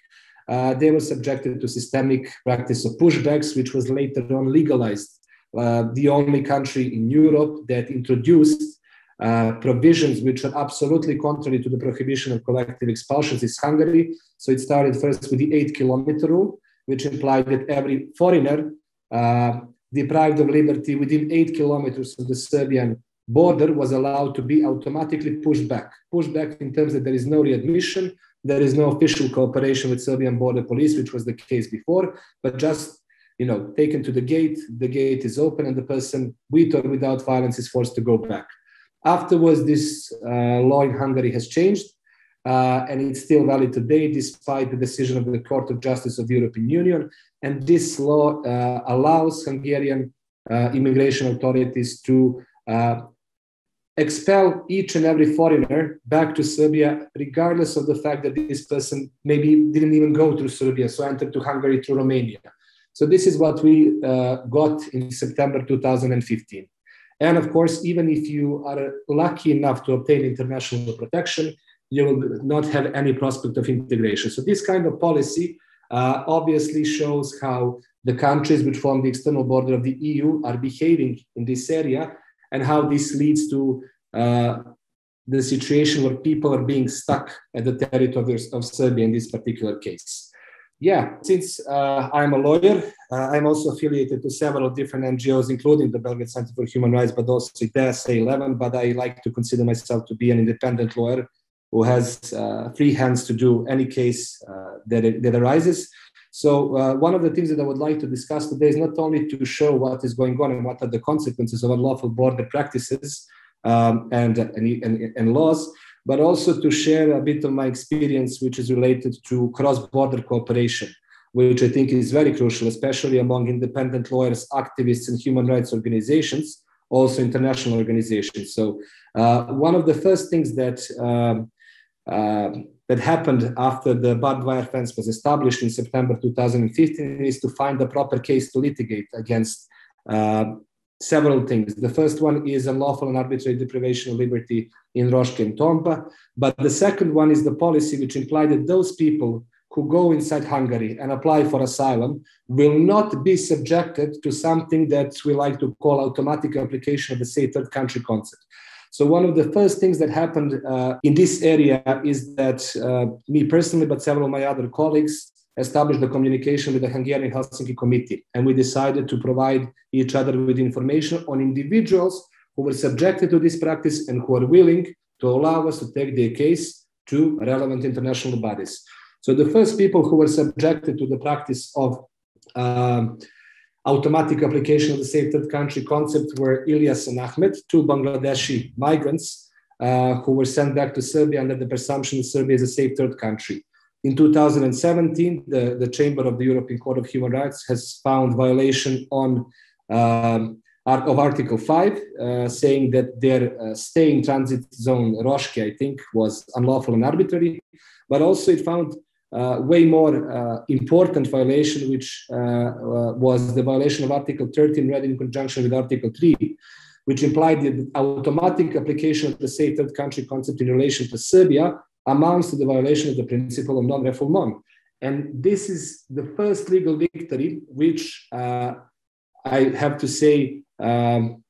uh, they were subjected to systemic practice of pushbacks, which was later on legalized. Uh, the only country in Europe that introduced uh, provisions which are absolutely contrary to the prohibition of collective expulsions is Hungary. So it started first with the eight kilometer rule, which implied that every foreigner uh, deprived of liberty within eight kilometers of the Serbian border was allowed to be automatically pushed back. Pushed back in terms that there is no readmission, there is no official cooperation with Serbian border police, which was the case before, but just you know taken to the gate, the gate is open, and the person with or without violence is forced to go back. Afterwards, this uh, law in Hungary has changed uh, and it's still valid today despite the decision of the Court of Justice of the European Union. And this law uh, allows Hungarian uh, immigration authorities to uh, expel each and every foreigner back to Serbia, regardless of the fact that this person maybe didn't even go through Serbia, so entered to Hungary through Romania. So this is what we uh, got in September 2015. And of course, even if you are lucky enough to obtain international protection, you will not have any prospect of integration. So this kind of policy uh, obviously shows how the countries which form the external border of the EU are behaving in this area and how this leads to uh, the situation where people are being stuck at the territory of Serbia in this particular case. Yeah, since uh, I'm a lawyer, uh, I'm also affiliated to several different NGOs, including the Belgrade Center for Human Rights, but also IDEA 11. But I like to consider myself to be an independent lawyer who has uh, free hands to do any case uh, that, it, that arises. So uh, one of the things that I would like to discuss today is not only to show what is going on and what are the consequences of unlawful border practices um, and, and, and, and laws, but also to share a bit of my experience, which is related to cross-border cooperation, which I think is very crucial, especially among independent lawyers, activists, and human rights organizations, also international organizations. So uh, one of the first things that um, uh, that happened after the barbed wire fence was established in September 2015 is to find the proper case to litigate against uh, several things. The first one is unlawful and arbitrary deprivation of liberty in Röszke and Tompa. But the second one is the policy which implied that those people who go inside Hungary and apply for asylum will not be subjected to something that we like to call automatic application of the say third country concept. So one of the first things that happened uh, in this area is that uh, me personally, but several of my other colleagues, established the communication with the Hungarian Helsinki Committee, and we decided to provide each other with information on individuals who were subjected to this practice and who are willing to allow us to take their case to relevant international bodies. So the first people who were subjected to the practice of um, automatic application of the safe third country concept were Ilyas and Ahmed, two Bangladeshi migrants uh, who were sent back to Serbia under the presumption that Serbia is a safe third country. In 2017, the, the Chamber of the European Court of Human Rights has found violation on um, of Article 5, uh, saying that their uh, stay in transit zone, Röszke, I think, was unlawful and arbitrary. But also it found uh, way more uh, important violation, which uh, uh, was the violation of Article 13 read in conjunction with Article 3, which implied the automatic application of the safe third country concept in relation to Serbia amounts to the violation of the principle of non-refoulement. And this is the first legal victory, which uh, I have to say um,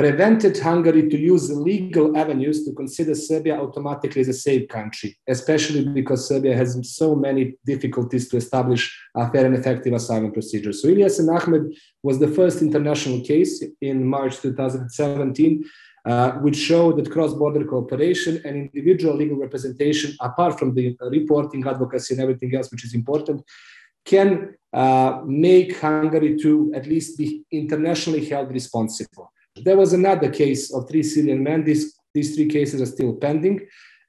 prevented Hungary to use the legal avenues to consider Serbia automatically as a safe country, especially because Serbia has so many difficulties to establish a fair and effective asylum procedure. So Ilyas and Ahmed was the first international case in March 2017, uh, which show that cross-border cooperation and individual legal representation, apart from the reporting, advocacy, and everything else, which is important, can uh, make Hungary to at least be internationally held responsible. There was another case of three Syrian men. These, these three cases are still pending,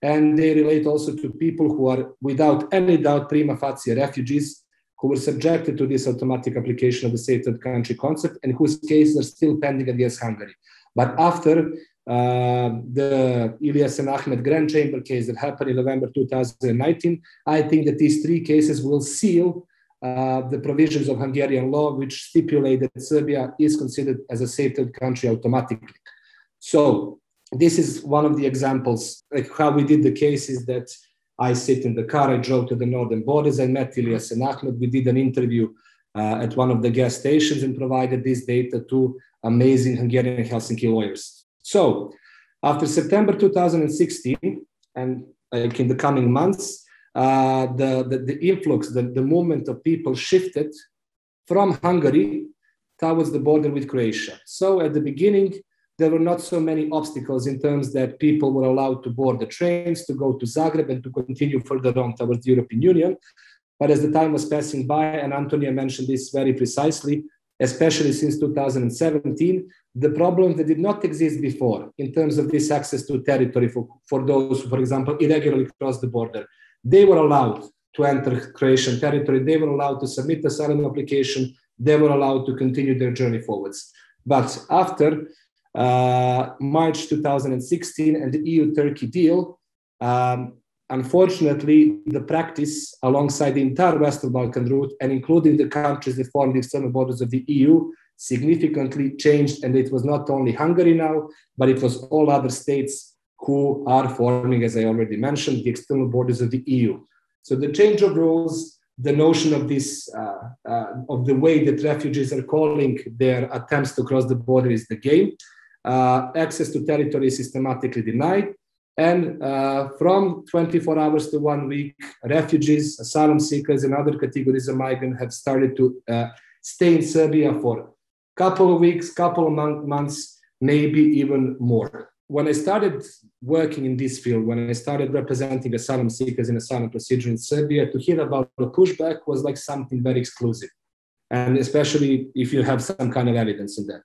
and they relate also to people who are, without any doubt, prima facie refugees who were subjected to this automatic application of the safe third country concept and whose cases are still pending against Hungary. But after uh, the Ilyas and Ahmed Grand Chamber case that happened in November 2019, I think that these three cases will seal uh, the provisions of Hungarian law, which stipulate that Serbia is considered as a safe third country automatically. So this is one of the examples, like how we did the cases that I sit in the car, I drove to the northern borders, I met Ilyas and Ahmed, we did an interview at one of the gas stations and provided this data to amazing Hungarian Helsinki lawyers. So after September 2016, and like in the coming months, uh, the, the, the, influx, the, the movement of people shifted from Hungary towards the border with Croatia. So at the beginning, there were not so many obstacles in terms that people were allowed to board the trains to go to Zagreb and to continue further on towards the European Union. But as the time was passing by, and Antonia mentioned this very precisely, especially since 2017, the problem that did not exist before in terms of this access to territory for, for those for example, irregularly cross the border, they were allowed to enter Croatian territory. They were allowed to submit asylum application. They were allowed to continue their journey forwards. But after uh, March 2016 and the EU-Turkey deal, um, unfortunately, the practice alongside the entire Western Balkan route and including the countries that form the external borders of the EU significantly changed. And it was not only Hungary now, but it was all other states who are forming, as I already mentioned, the external borders of the EU. So the change of rules, the notion of this, uh, uh, of the way that refugees are calling their attempts to cross the border is the game. Uh, access to territory is systematically denied. And uh, from 24 hours to one week, refugees, asylum seekers, and other categories of migrants have started to uh, stay in Serbia for a couple of weeks, couple of months, maybe even more when I started working in this field, when I started representing asylum seekers in asylum procedure in Serbia, to hear about the pushback was like something very exclusive. And especially if you have some kind of evidence in that.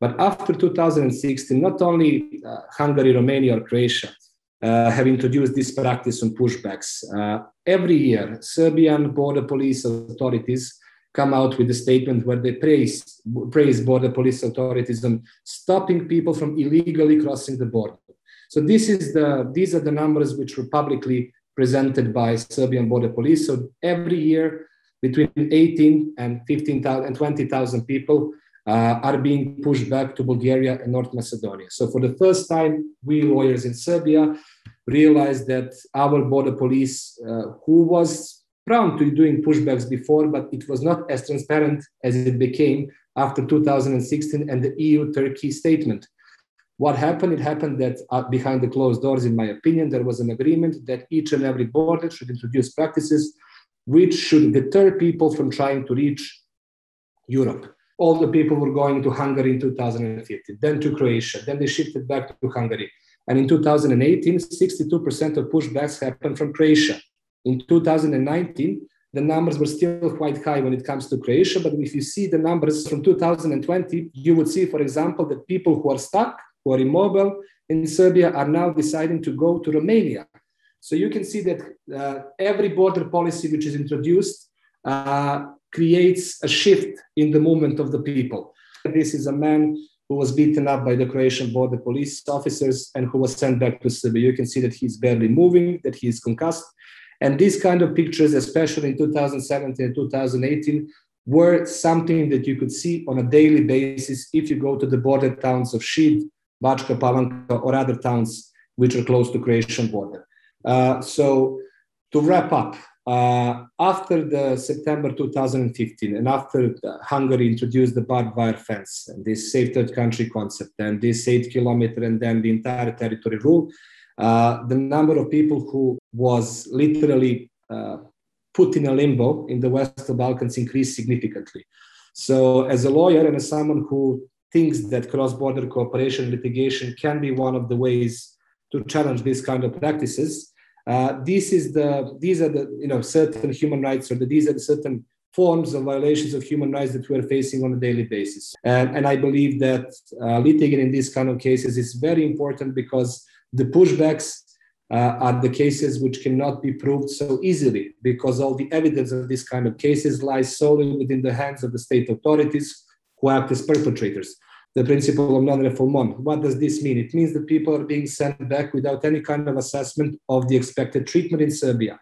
But after 2016, not only uh, Hungary, Romania, or Croatia uh, have introduced this practice on pushbacks, uh, every year, Serbian border police authorities come out with a statement where they praise, praise border police authorities on stopping people from illegally crossing the border. So this is the, these are the numbers which were publicly presented by Serbian border police. So every year, between 18 and 15,000 and 20,000 people uh, are being pushed back to Bulgaria and North Macedonia. So for the first time, we lawyers in Serbia realized that our border police, uh, who was prone to doing pushbacks before, but it was not as transparent as it became after 2016 and the EU Turkey statement. What happened? It happened that uh, behind the closed doors, in my opinion, there was an agreement that each and every border should introduce practices which should deter people from trying to reach Europe. All the people were going to Hungary in 2015, then to Croatia, then they shifted back to Hungary. And in 2018, 62% of pushbacks happened from Croatia. In 2019, the numbers were still quite high when it comes to Croatia. But if you see the numbers from 2020, you would see, for example, that people who are stuck, who are immobile in Serbia, are now deciding to go to Romania. So you can see that uh, every border policy which is introduced uh, creates a shift in the movement of the people. This is a man who was beaten up by the Croatian border police officers and who was sent back to Serbia. You can see that he's barely moving, that he is concussed, and these kind of pictures, especially in 2017 and 2018, were something that you could see on a daily basis if you go to the border towns of Šid, Bačka Palanka, or other towns which are close to Croatian border. Uh, so to wrap up, after the September 2015 and after Hungary introduced the barbed wire fence and this safe third country concept and this eight kilometer and then the entire territory rule, uh, the number of people who was literally uh, put in a limbo in the west Western Balkans increased significantly. So, as a lawyer and as someone who thinks that cross-border cooperation litigation can be one of the ways to challenge these kind of practices, uh, this is the these are the you know certain human rights or the, these are the certain forms of violations of human rights that we are facing on a daily basis. And, and I believe that uh, litigating in these kind of cases is very important because the pushbacks uh, are the cases which cannot be proved so easily because all the evidence of these kind of cases lies solely within the hands of the state authorities who act as perpetrators. The principle of non-refoulement. What does this mean? It means that people are being sent back without any kind of assessment of the expected treatment in Serbia.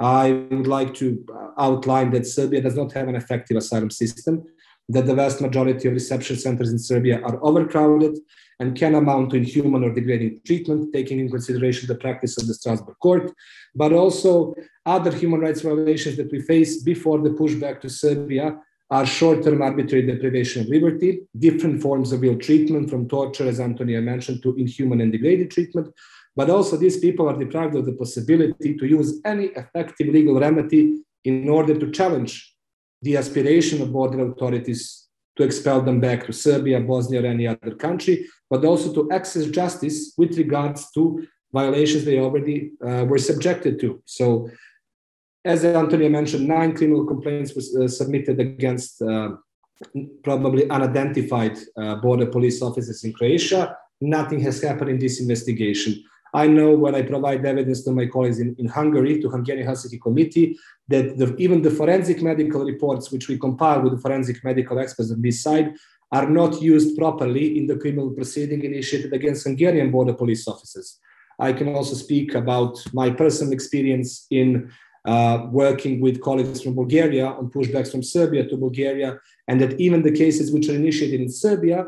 I would like to uh, outline that Serbia does not have an effective asylum system, that the vast majority of reception centers in Serbia are overcrowded, and can amount to inhuman or degrading treatment, taking in consideration the practice of the Strasbourg court, but also other human rights violations that we face before the pushback to Serbia are short-term arbitrary deprivation of liberty, different forms of ill treatment from torture, as Antonia mentioned, to inhuman and degrading treatment. But also these people are deprived of the possibility to use any effective legal remedy in order to challenge the aspiration of border authorities to expel them back to Serbia, Bosnia, or any other country, but also to access justice with regards to violations they already uh, were subjected to. So, as Antonia mentioned, nine criminal complaints were uh, submitted against uh, probably unidentified uh, border police officers in Croatia. Nothing has happened in this investigation. I know when I provide evidence to my colleagues in, in Hungary, to Hungarian Helsinki Committee, that the, even the forensic medical reports, which we compile with the forensic medical experts on this side, are not used properly in the criminal proceeding initiated against Hungarian border police officers. I can also speak about my personal experience in uh, working with colleagues from Bulgaria on pushbacks from Serbia to Bulgaria, and that even the cases which are initiated in Serbia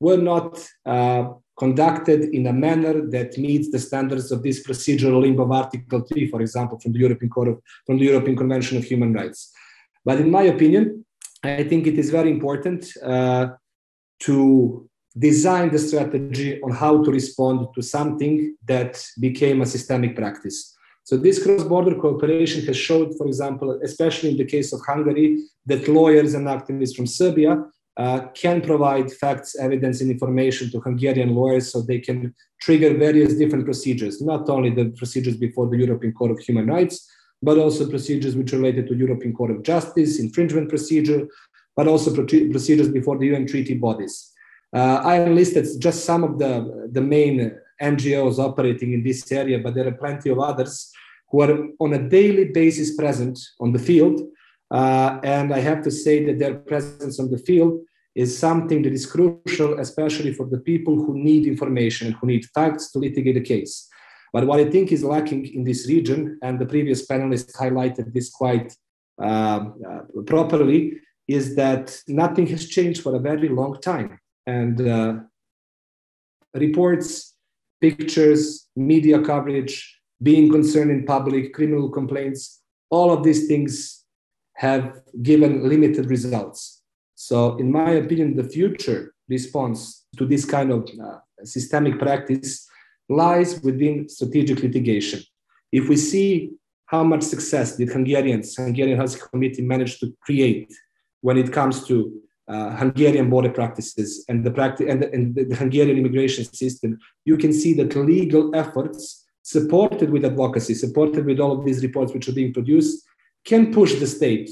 were not uh, conducted in a manner that meets the standards of this procedural limb of Article 3, for example, from the European Court of, from the European Convention of Human Rights. But in my opinion, I think it is very important uh, to design the strategy on how to respond to something that became a systemic practice. So this cross-border cooperation has showed, for example, especially in the case of Hungary, that lawyers and activists from Serbia uh, can provide facts, evidence, and information to Hungarian lawyers so they can trigger various different procedures, not only the procedures before the European Court of Human Rights, but also procedures which are related to European Court of Justice, infringement procedure, but also procedures before the UN treaty bodies. Uh, I enlisted just some of the, the main NGOs operating in this area, but there are plenty of others who are on a daily basis present on the field uh, and I have to say that their presence on the field is something that is crucial, especially for the people who need information and who need facts to litigate a case. But what I think is lacking in this region, and the previous panelists highlighted this quite uh, uh, properly, is that nothing has changed for a very long time. And uh, reports, pictures, media coverage, being concerned in public, criminal complaints, all of these things have given limited results. So, in my opinion, the future response to this kind of uh, systemic practice lies within strategic litigation. If we see how much success did Hungarians, Hungarian Helsinki Committee managed to create when it comes to uh, Hungarian border practices and the practice and, the, and the Hungarian immigration system, you can see that legal efforts supported with advocacy, supported with all of these reports which are being produced, can push the state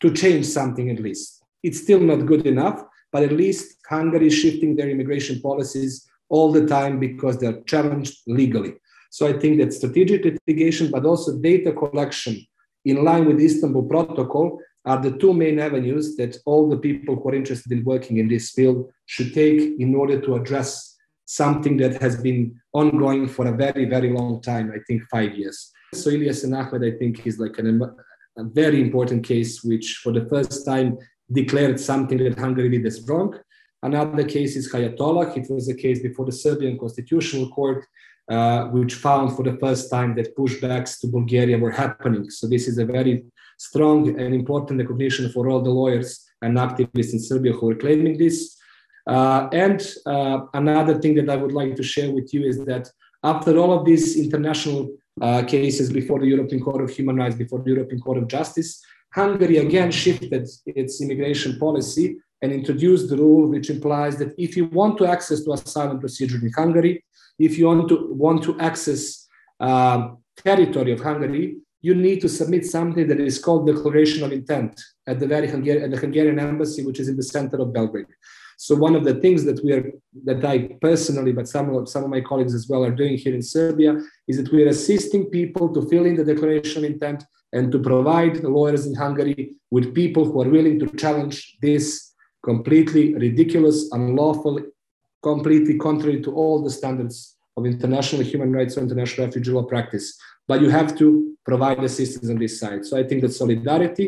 to change something at least. It's still not good enough, but at least Hungary is shifting their immigration policies all the time because they're challenged legally. So I think that strategic litigation, but also data collection in line with the Istanbul Protocol are the two main avenues that all the people who are interested in working in this field should take in order to address something that has been ongoing for a very, very long time, I think five years. So Ilyas and Ahmed, I think, is like an, a very important case, which for the first time declared something that Hungary did as wrong. Another case is Hayatollah. It was a case before the Serbian Constitutional Court, uh, which found for the first time that pushbacks to Bulgaria were happening. So this is a very strong and important recognition for all the lawyers and activists in Serbia who are claiming this. Uh, and uh, another thing that I would like to share with you is that after all of these international uh, cases before the European Court of Human Rights, before the European Court of Justice, Hungary again shifted its immigration policy and introduced the rule which implies that if you want to access to asylum procedure in Hungary, if you want to want to access uh, territory of Hungary, you need to submit something that is called declaration of intent at the very Hungarian, at the Hungarian embassy, which is in the center of Belgrade. So one of the things that we are, that I personally, but some of, some of my colleagues as well are doing here in Serbia is that we are assisting people to fill in the declaration of intent and to provide the lawyers in Hungary with people who are willing to challenge this completely ridiculous, unlawful, completely contrary to all the standards of international human rights or international refugee law practice. But you have to provide assistance on this side. So I think that solidarity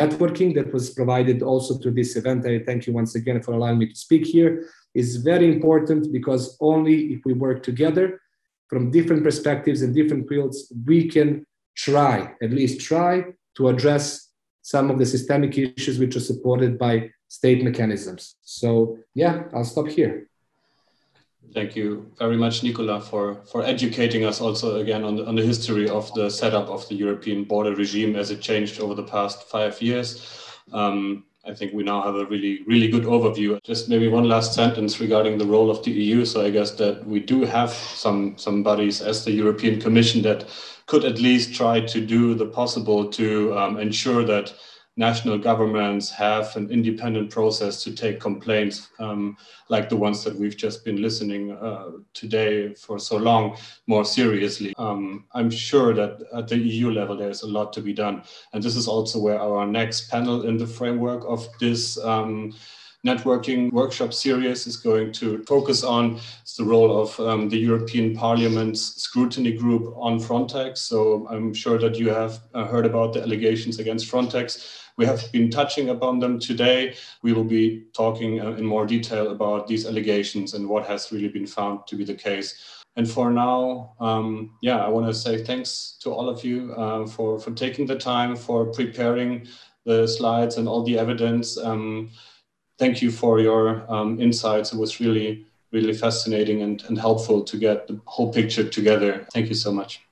networking that was provided also to this event. I thank you once again for allowing me to speak here is very important because only if we work together from different perspectives and different fields, we can try, at least try to address some of the systemic issues which are supported by state mechanisms. So yeah, I'll stop here. Thank you very much, Nikola, for, for educating us also again on the, on the history of the setup of the European border regime as it changed over the past five years. Um, I think we now have a really, really good overview. Just maybe one last sentence regarding the role of the EU. So I guess that we do have some some bodies as the European Commission that could at least try to do the possible to um, ensure that national governments have an independent process to take complaints um, like the ones that we've just been listening uh, today for so long more seriously. Um, I'm sure that at the EU level there's a lot to be done. And this is also where our next panel in the framework of this um, networking workshop series is going to focus on it's the role of um, the European Parliament's scrutiny group on Frontex. So I'm sure that you have uh, heard about the allegations against Frontex. We have been touching upon them today. We will be talking uh, in more detail about these allegations and what has really been found to be the case. And for now, um, yeah, I want to say thanks to all of you uh, for, for taking the time, for preparing the slides and all the evidence. Um, thank you for your um, insights. It was really, really fascinating and, and helpful to get the whole picture together. Thank you so much.